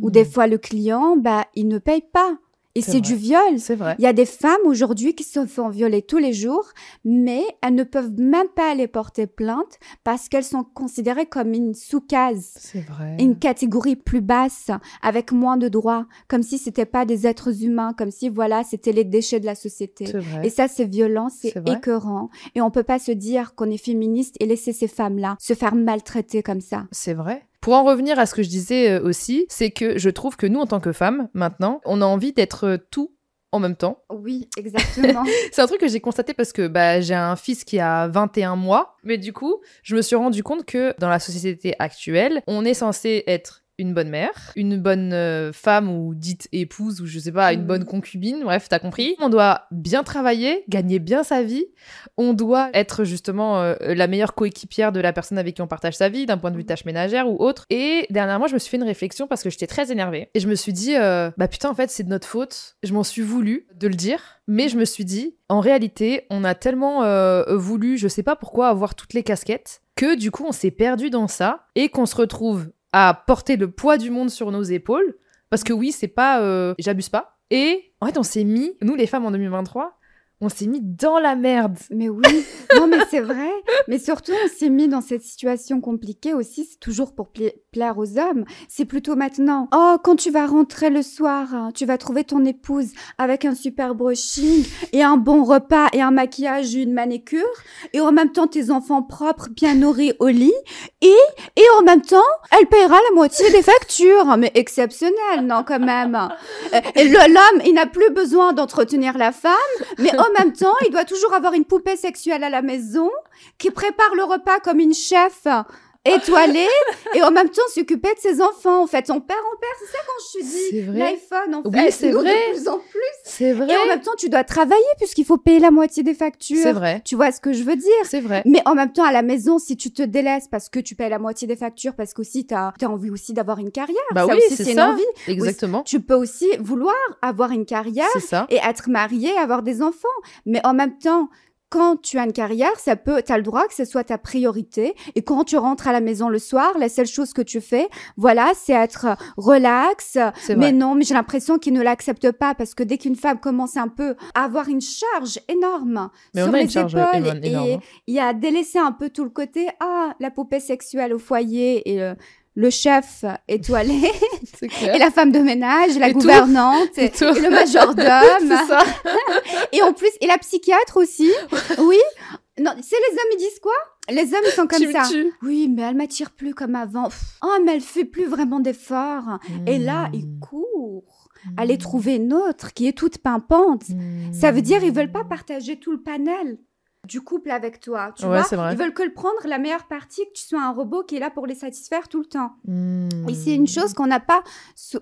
où Mhm. des fois le client, bah, il ne paye pas. Et C'est du viol. C'est vrai. Il y a des femmes aujourd'hui qui se font violer tous les jours, mais elles ne peuvent même pas aller porter plainte parce qu'elles sont considérées comme une sous-case, C'est vrai. une catégorie plus basse, avec moins de droits, comme si c'était pas des êtres humains, comme si voilà, c'était les déchets de la société. C'est vrai. Et ça, c'est violent, c'est écœurant. Et on peut pas se dire qu'on est féministe et laisser ces femmes-là se faire maltraiter comme ça. C'est vrai. Pour en revenir à ce que je disais euh, aussi, c'est que je trouve que nous, en tant que femmes, maintenant, on a envie d'être euh, tout en même temps. Oui, exactement. C'est un truc que j'ai constaté parce que bah, j'ai un fils qui a 21 mois, mais du coup, je me suis rendu compte que dans la société actuelle, on est censé être une bonne mère, une bonne euh, femme ou dite épouse ou je sais pas, une Mhm. bonne concubine, bref, t'as compris. On doit bien travailler, gagner bien sa vie, on doit être justement euh, la meilleure coéquipière de la personne avec qui on partage sa vie, d'un point de vue tâche ménagère ou autre. Et dernièrement, je me suis fait une réflexion parce que j'étais très énervée et je me suis dit, euh, bah putain, en fait, c'est de notre faute. Je m'en suis voulu de le dire, mais je me suis dit, en réalité, on a tellement euh, voulu, je sais pas pourquoi, avoir toutes les casquettes que du coup, on s'est perdu dans ça et qu'on se retrouve à porter le poids du monde sur nos épaules. Parce que oui, c'est pas, euh, j'abuse pas. Et en fait, on s'est mis, nous les femmes en 2023, on s'est mis dans la merde. Mais oui, non mais c'est vrai. Mais surtout, on s'est mis dans cette situation compliquée aussi, c'est toujours pour pla- plaire aux hommes. C'est plutôt maintenant. Oh, quand tu vas rentrer le soir, hein, tu vas trouver ton épouse avec un super brushing et un bon repas et un maquillage, une manécure, et en même temps tes enfants propres, bien nourris au lit, et et en même temps, elle paiera la moitié des factures. Mais exceptionnel, non quand même. Euh, L'homme, il n'a plus besoin d'entretenir la femme, mais en même temps, il doit toujours avoir une poupée sexuelle à la maison qui prépare le repas comme une chef étoilée et en même temps s'occuper de ses enfants. En fait, son père en père, c'est ça quand je te C'est dis vrai. l'iPhone. En Oui, fait, c'est nous, vrai. De plus en plus. C'est vrai. Et en même temps, tu dois travailler puisqu'il faut payer la moitié des factures. C'est vrai. Tu vois ce que je veux dire? C'est vrai. mais en même temps, à la maison, si tu te délaisses parce que tu payes la moitié des factures, parce qu'aussi tu as, envie aussi d'avoir une carrière. Bah ça oui, c'est c'est une envie. Exactement. Tu peux aussi vouloir avoir une carrière C'est ça. et être marié, avoir des enfants. Mais en même temps, quand tu as une carrière, ça peut, tu as le droit que ce soit ta priorité. Et quand tu rentres à la maison le soir, la seule chose que tu fais, voilà, c'est être relax. C'est Mais non, mais j'ai l'impression qu'ils ne l'acceptent pas parce que dès qu'une femme commence un peu à avoir une charge énorme Mais sur les épaules et il y a délaissé un peu tout le côté ah la poupée sexuelle au foyer et le, le chef étoilé et la femme de ménage, la Et gouvernante et, Et tout. et le majordome et en plus et la psychiatre aussi. Oui. Non, c'est les hommes ils disent quoi? Les hommes ils sont comme Tu ça. Oui, mais elle m'attire plus comme avant. Oh, mais elle fait plus vraiment d'efforts. Et là, ils Mmh. courent aller trouver une autre qui est toute pimpante. Ça veut dire ils veulent pas partager tout le panel du couple avec toi, tu Ouais, vois. Ils veulent que le prendre la meilleure partie, que tu sois un robot qui est là pour les satisfaire tout le temps. Mmh. Et c'est une chose qu'on n'a pas,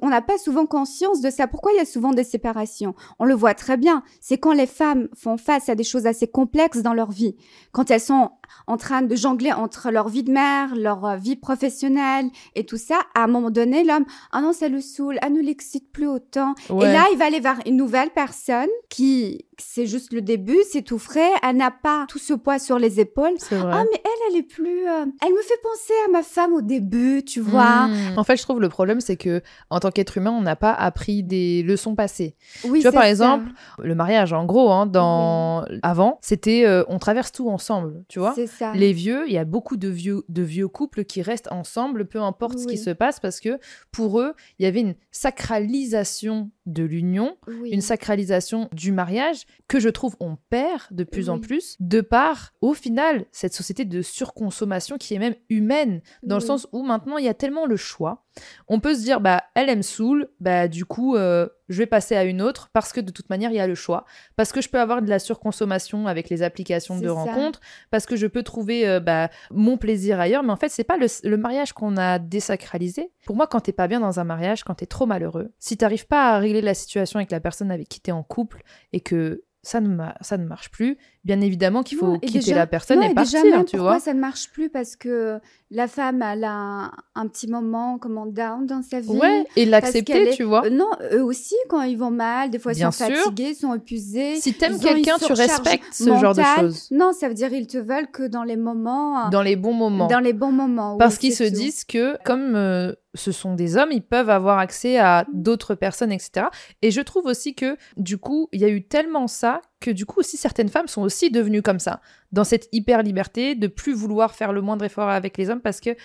on n'a pas souvent conscience de ça. Pourquoi il y a souvent des séparations? On le voit très bien. C'est quand les femmes font face à des choses assez complexes dans leur vie, quand elles sont en train de jongler entre leur vie de mère, leur euh, vie professionnelle et tout ça. À un moment donné, l'homme, ah non, ça le saoule, ah ne l'excite plus autant. Ouais. Et là, il va aller vers une nouvelle personne qui c'est juste le début, c'est tout frais, elle n'a pas tout ce poids sur les épaules. Ah, mais elle, elle est plus. euh, Elle me fait penser à ma femme au début, tu vois. Mmh. En fait, je trouve le problème, c'est que en tant qu'être humain, on n'a pas appris des leçons passées. Oui, Tu vois, par ça. exemple, Le mariage, en gros, hein, dans avant, c'était euh, on traverse tout ensemble, tu vois. C'est ça. Les vieux, il y a beaucoup de vieux, de vieux couples qui restent ensemble, peu importe ce qui se passe, parce que pour eux, il y avait une sacralisation de l'union, Oui. une sacralisation du mariage que je trouve on perd de plus en plus, de par, au final, cette société de surconsommation qui est même humaine, dans le sens où maintenant il y a tellement le choix. On peut se dire, bah, elle, elle me saoule, bah, du coup, euh, je vais passer à une autre parce que de toute manière, il y a le choix. Parce que je peux avoir de la surconsommation avec les applications de rencontres, parce que je peux trouver euh, bah, mon plaisir ailleurs. Mais en fait, c'est pas le, le mariage qu'on a désacralisé. Pour moi, quand t'es pas bien dans un mariage, quand t'es trop malheureux, si t'arrives pas à régler la situation avec la personne avec qui t'es en couple et que ça ne, ça ne marche plus, bien évidemment qu'il faut Non, quitter déjà- la personne non, et, déjà partir, même, tu pourquoi vois. ça ne marche plus Parce que la femme, elle a un, un petit moment, comment, down dans sa vie. Ouais, et l'accepter, est- tu vois. Euh, non, eux aussi, quand ils vont mal, des fois, ils sont sûr. fatigués, ils sont épuisés. Si t'aimes quelqu'un, tu respectes ce genre de choses. Non, ça veut dire ils te veulent que dans les moments. euh, Dans les bons moments. Dans les bons moments. Parce oui, qu'ils se tout. disent que, comme euh, ce sont des hommes, ils peuvent avoir accès à d'autres personnes, etc. Et je trouve aussi que, du coup, il y a eu tellement ça que, du coup, aussi certaines femmes sont aussi devenues comme ça, dans cette hyper liberté de plus vouloir faire le moindre effort avec les hommes parce que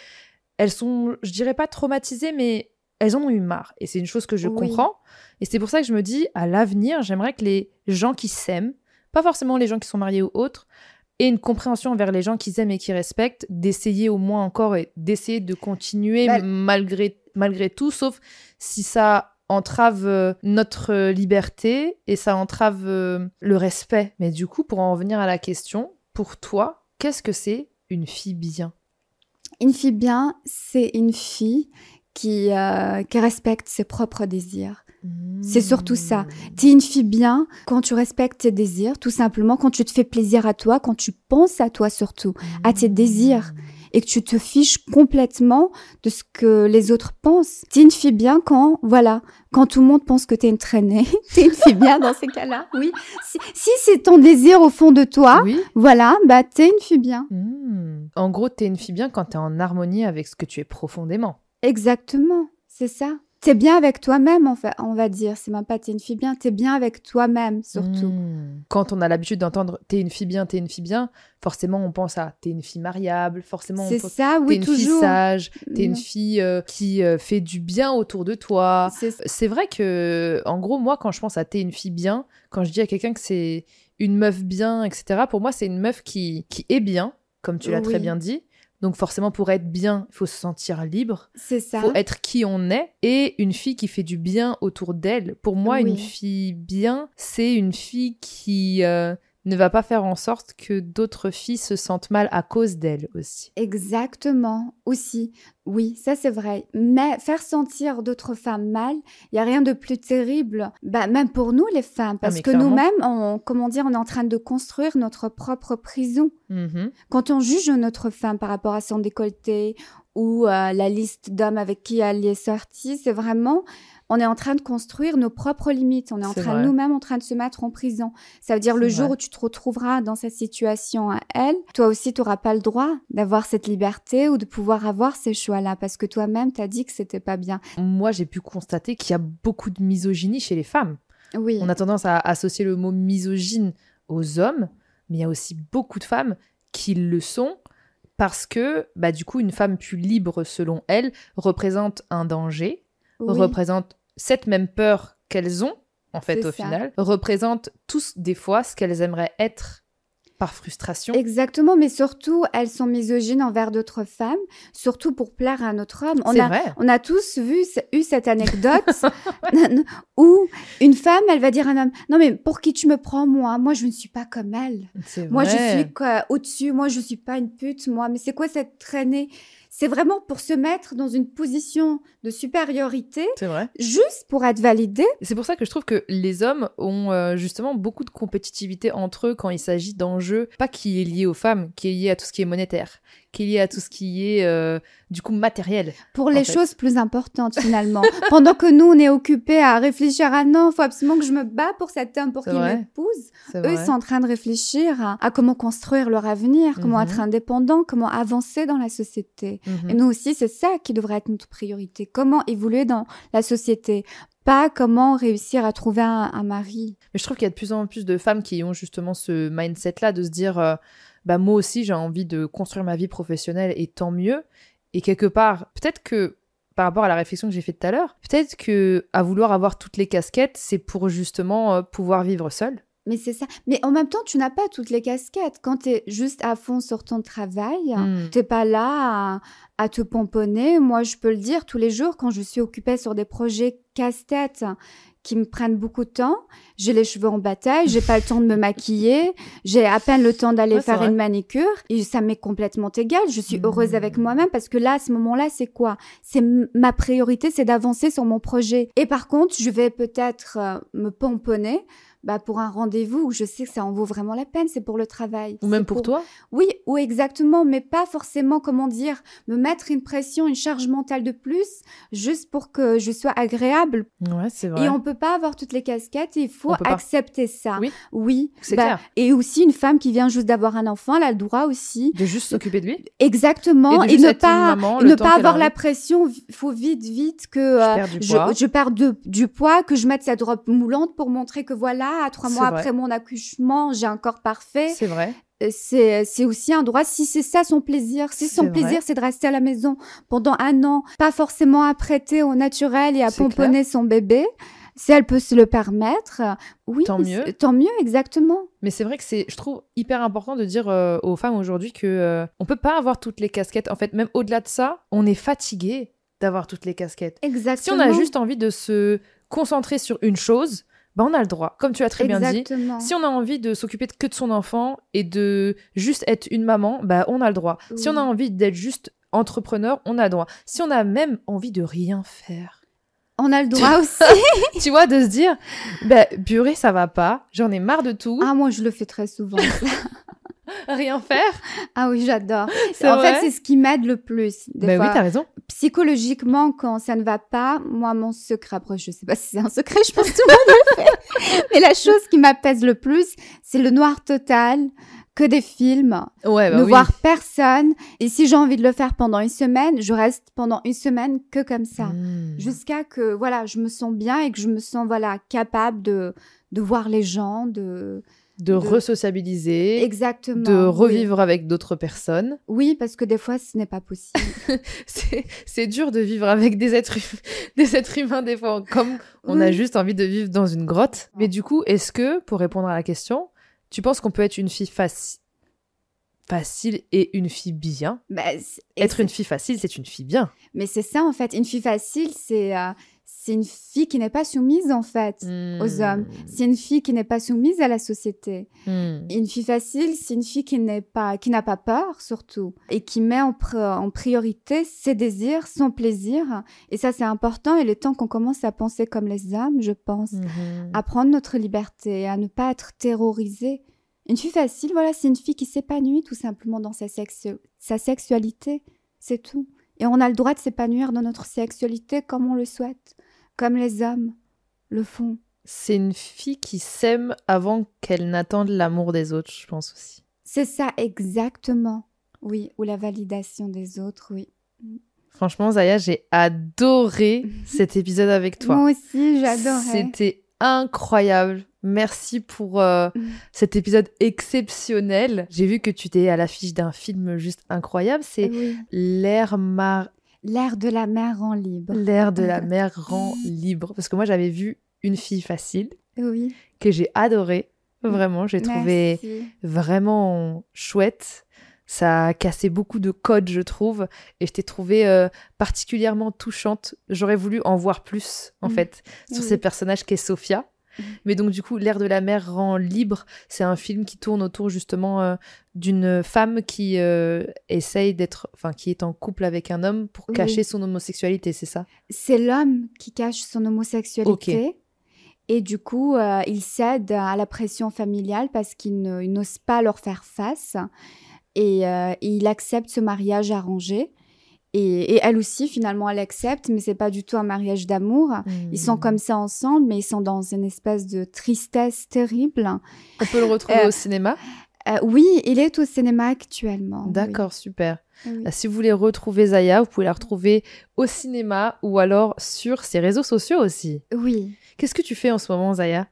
elles sont, je dirais pas traumatisées, mais elles en ont eu marre. Et c'est une chose que je Oui. comprends. Et c'est pour ça que je me dis, à l'avenir, j'aimerais que les gens qui s'aiment, pas forcément les gens qui sont mariés ou autres, aient une compréhension envers les gens qu'ils aiment et qui respectent, d'essayer au moins encore et d'essayer de continuer Bah, malgré, malgré tout, sauf si ça entrave euh, notre liberté et ça entrave euh, le respect. Mais du coup, pour en revenir à la question, pour toi, qu'est-ce que c'est une fille bien? Une fille bien, c'est une fille qui, euh, qui respecte ses propres désirs. C'est surtout ça. Tu es une fille bien quand tu respectes tes désirs, tout simplement, quand tu te fais plaisir à toi, quand tu penses à toi surtout, à tes désirs, et que tu te fiches complètement de ce que les autres pensent. Tu es une fille bien quand, voilà, quand tout le monde pense que tu es une traînée, tu es une fille bien dans ces cas-là, oui. Si, si c'est ton désir au fond de toi, Oui. voilà, bah tu es une fille bien. Hmm. En gros, t'es une fille bien quand t'es en harmonie avec ce que tu es profondément. Exactement, c'est ça. T'es bien avec toi-même, en fait, on va dire. C'est même pas t'es une fille bien, t'es bien avec toi-même, surtout. Hmm. Quand on a l'habitude d'entendre t'es une fille bien, t'es une fille bien, forcément on pense à t'es une fille mariable, forcément on C'est pense ça, t'es oui, une fille toujours. sage, t'es une fille euh, qui euh, fait du bien autour de toi. C'est vrai que, en gros, moi, quand je pense à t'es une fille bien, quand je dis à quelqu'un que c'est une meuf bien, etc., pour moi, c'est une meuf qui, qui est bien, comme tu l'as très bien dit. Donc, forcément, pour être bien, il faut se sentir libre, c'est ça. faut être qui on est. Et une fille qui fait du bien autour d'elle, pour moi, Oui. une fille bien, c'est une fille qui euh, ne va pas faire en sorte que d'autres filles se sentent mal à cause d'elle aussi. Exactement, aussi. Oui, ça c'est vrai. Mais faire sentir d'autres femmes mal, il y a rien de plus terrible, bah, même pour nous les femmes, parce Ah, mais que nous-mêmes, on, comment dire, on est en train de construire notre propre prison. Mhm. Quand on juge notre femme par rapport à son décolleté ou à la liste d'hommes avec qui elle y est sortie, c'est vraiment, on est en train de construire nos propres limites. On est en train nous-mêmes en train de se mettre en prison. Ça veut dire le jour vrai. où tu te retrouveras dans cette situation à elle, toi aussi tu n'auras pas le droit d'avoir cette liberté ou de pouvoir avoir ces choix-là parce que toi-même t'as dit que c'était pas bien. Moi, j'ai pu constater qu'il y a beaucoup de misogynie chez les femmes. Oui. On a tendance à associer le mot misogyne aux hommes, mais il y a aussi beaucoup de femmes qui le sont parce que, bah, du coup, une femme plus libre, selon elle, représente un danger, Oui. représente cette même peur qu'elles ont, en fait, au ça. final, représente tous, des fois, ce qu'elles aimeraient être par frustration. Exactement, mais surtout, elles sont misogynes envers d'autres femmes, surtout pour plaire à un autre homme. On a, vrai. On a tous vu, eu cette anecdote où une femme, elle va dire à un homme, non mais pour qui tu me prends moi? Moi, je ne suis pas comme elle. Moi, je vrai. suis quoi, au-dessus. Moi, je suis pas une pute. Moi, mais c'est quoi cette traînée C'est vraiment pour se mettre dans une position de supériorité, vrai. juste pour être validé. C'est pour ça que je trouve que les hommes ont euh, justement beaucoup de compétitivité entre eux quand il s'agit d'enjeux, pas qui est lié aux femmes, qui est lié à tout ce qui est monétaire, qui est lié à tout ce qui est euh, du coup matériel. Pour les choses plus importantes finalement. Pendant que nous, on est occupés à réfléchir à non, faut absolument que je me bats pour cet homme pour qu'il m'épouse. Eux, ils sont en train de réfléchir à, comment construire leur avenir, comment être mhm. indépendant, comment avancer dans la société. Et mhm. nous aussi, c'est ça qui devrait être notre priorité. Comment évoluer dans la société pas comment réussir à trouver un, mari. Mais je trouve qu'il y a de plus en plus de femmes qui ont justement ce mindset-là de se dire, euh, bah moi aussi j'ai envie de construire ma vie professionnelle et tant mieux. Et quelque part, peut-être que par rapport à la réflexion que j'ai faite tout à l'heure, peut-être que à vouloir avoir toutes les casquettes, c'est pour justement euh, pouvoir vivre seule. Mais c'est ça. Mais en même temps, tu n'as pas toutes les casquettes. Quand tu es juste à fond sur ton travail, tu n'es pas là à, te pomponner. Moi, je peux le dire tous les jours quand je suis occupée sur des projets casse-tête qui me prennent beaucoup de temps. J'ai les cheveux en bataille, j'ai pas le temps de me maquiller, j'ai à peine le temps d'aller faire une manicure et ça m'est complètement égal. Je suis heureuse avec hmm. moi-même parce que là, à ce moment-là, c'est quoi? C'est ma priorité, c'est d'avancer sur mon projet. Et par contre, je vais peut-être euh, me pomponner bah, pour un rendez-vous où je sais que ça en vaut vraiment la peine, c'est pour le travail. Ou même pour, toi? Oui, ou exactement, mais pas forcément, comment dire, me mettre une pression, une charge mentale de plus, juste pour que je sois agréable. Ouais, c'est vrai. Et on peut pas avoir toutes les casquettes, il faut accepter ça. Oui, oui c'est bah, clair. Et aussi, une femme qui vient juste d'avoir un enfant, elle a le droit aussi... De juste s'occuper de lui Exactement, et, ne pas, ne pas avoir la pression, il faut vite, vite que je, euh, je, perds du poids, que je mette cette robe moulante pour montrer que voilà, à trois mois après mon accouchement, j'ai un corps parfait. C'est vrai. Euh, c'est aussi un droit si c'est ça son plaisir. Si son plaisir, c'est de rester à la maison pendant un an, pas forcément à prêter au naturel et à pomponner son bébé. Si elle peut se le permettre, oui, tant mieux. Tant mieux, exactement. Mais c'est vrai que c'est, je trouve, hyper important de dire euh, aux femmes aujourd'hui que euh, on peut pas avoir toutes les casquettes. En fait, même au-delà de ça, on est fatigué d'avoir toutes les casquettes. Exactement. Si on a juste envie de se concentrer sur une chose, bah, on a le droit. Comme tu as très bien dit, si on a envie de s'occuper que de son enfant et de juste être une maman, bah, on a le droit. Si on a envie d'être juste entrepreneur, on a le droit. Si on a même envie de rien faire, on a le droit aussi. tu vois, de se dire, bah, purée, ça va pas, j'en ai marre de tout. Ah, moi, je le fais très souvent. Rien faire Ah oui, j'adore. En fait, c'est ce qui m'aide le plus. Des bah oui, t'as raison. Psychologiquement, quand ça ne va pas, moi, mon secret, après, je sais pas si c'est un secret, je pense que tout le monde le fait. Mais la chose qui m'apaise le plus, c'est le noir total, que des films, ouais, bah ne voir personne. Et si j'ai envie de le faire pendant une semaine, je reste pendant une semaine que comme ça. Hmm. Jusqu'à que, voilà, je me sens bien et que je me sens, voilà, capable de, de voir les gens, de de, re-sociabiliser, exactement, de revivre avec d'autres personnes. Oui, parce que des fois, ce n'est pas possible. c'est dur de vivre avec des êtres, des êtres humains des fois, comme on a juste envie de vivre dans une grotte. Mais du coup, est-ce que, pour répondre à la question, tu penses qu'on peut être une fille facile facile et une fille bien? Bah, être une fille facile, c'est une fille bien. Mais c'est ça en fait. Une fille facile, c'est euh, c'est une fille qui n'est pas soumise en fait aux hommes. Hmm. C'est une fille qui n'est pas soumise à la société. Hmm. Une fille facile, c'est une fille qui n'est pas, qui n'a pas peur surtout et qui met en, en, priorité ses désirs, son plaisir. Et ça c'est important. Il est temps qu'on commence à penser comme les hommes, je pense, hmm. à prendre notre liberté, à ne pas être terrorisé. Une fille facile, voilà, c'est une fille qui s'épanouit tout simplement dans sa, sa sexualité. C'est tout. Et on a le droit de s'épanouir dans notre sexualité comme on le souhaite comme les hommes le font. C'est une fille qui s'aime avant qu'elle n'attende l'amour des autres, je pense aussi. C'est ça, exactement. Oui, ou la validation des autres, oui. Franchement, Zaya, j'ai adoré cet épisode avec toi. Moi aussi, j'adorais. C'était incroyable. Merci pour euh, cet épisode exceptionnel. J'ai vu que tu t'es à l'affiche d'un film juste incroyable. C'est L'air mar... L'air de la mer rend libre. L'air de la mer rend libre. Parce que moi, j'avais vu Une fille facile. Oui. Que j'ai adoré. Vraiment, j'ai trouvé vraiment chouette. Ça a cassé beaucoup de codes, je trouve. Et je t'ai trouvé euh, particulièrement touchante. J'aurais voulu en voir plus, en mm. fait, sur ces personnages qu'est Sophia. Mais donc, du coup, L'air de la mer rend libre. C'est un film qui tourne autour justement euh, d'une femme qui euh, essaye d'être, enfin, qui est en couple avec un homme pour cacher son homosexualité, c'est ça? C'est l'homme qui cache son homosexualité. Et du coup, euh, il cède à la pression familiale parce qu'il n'ose pas leur faire face. et, il accepte ce mariage arrangé. Et, et, elle aussi, finalement, elle accepte, mais c'est pas du tout un mariage d'amour. Ils sont Hmm. comme ça ensemble, mais ils sont dans une espèce de tristesse terrible. On peut le retrouver Euh, au cinéma? Euh, oui, il est au cinéma actuellement. oui. D'accord, super. Oui. Euh, Si vous voulez retrouver Zaya, vous pouvez la retrouver au cinéma ou alors sur ses réseaux sociaux aussi. Oui. Qu'est-ce que tu fais en ce moment, Zaya?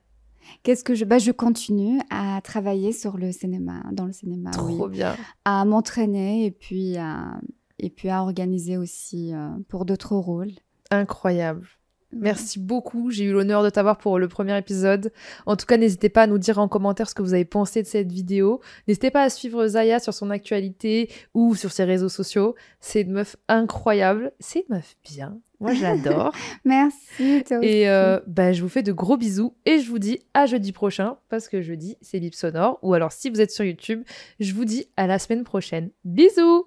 Qu'est-ce que je bah, je continue à travailler sur le cinéma, dans le cinéma, oui. Trop bien. à m'entraîner et puis à et puis à organiser aussi euh, pour d'autres rôles. Incroyable. Merci beaucoup. J'ai eu l'honneur de t'avoir pour le premier épisode. En tout cas, n'hésitez pas à nous dire en commentaire ce que vous avez pensé de cette vidéo. N'hésitez pas à suivre Zaya sur son actualité ou sur ses réseaux sociaux. C'est une meuf incroyable. C'est une meuf bien. Moi, je l'adore. Merci toi aussi. et euh, bah, je vous fais de gros bisous et je vous dis à jeudi prochain parce que jeudi, c'est Bip Sonore. Ou alors, si vous êtes sur YouTube, je vous dis à la semaine prochaine. Bisous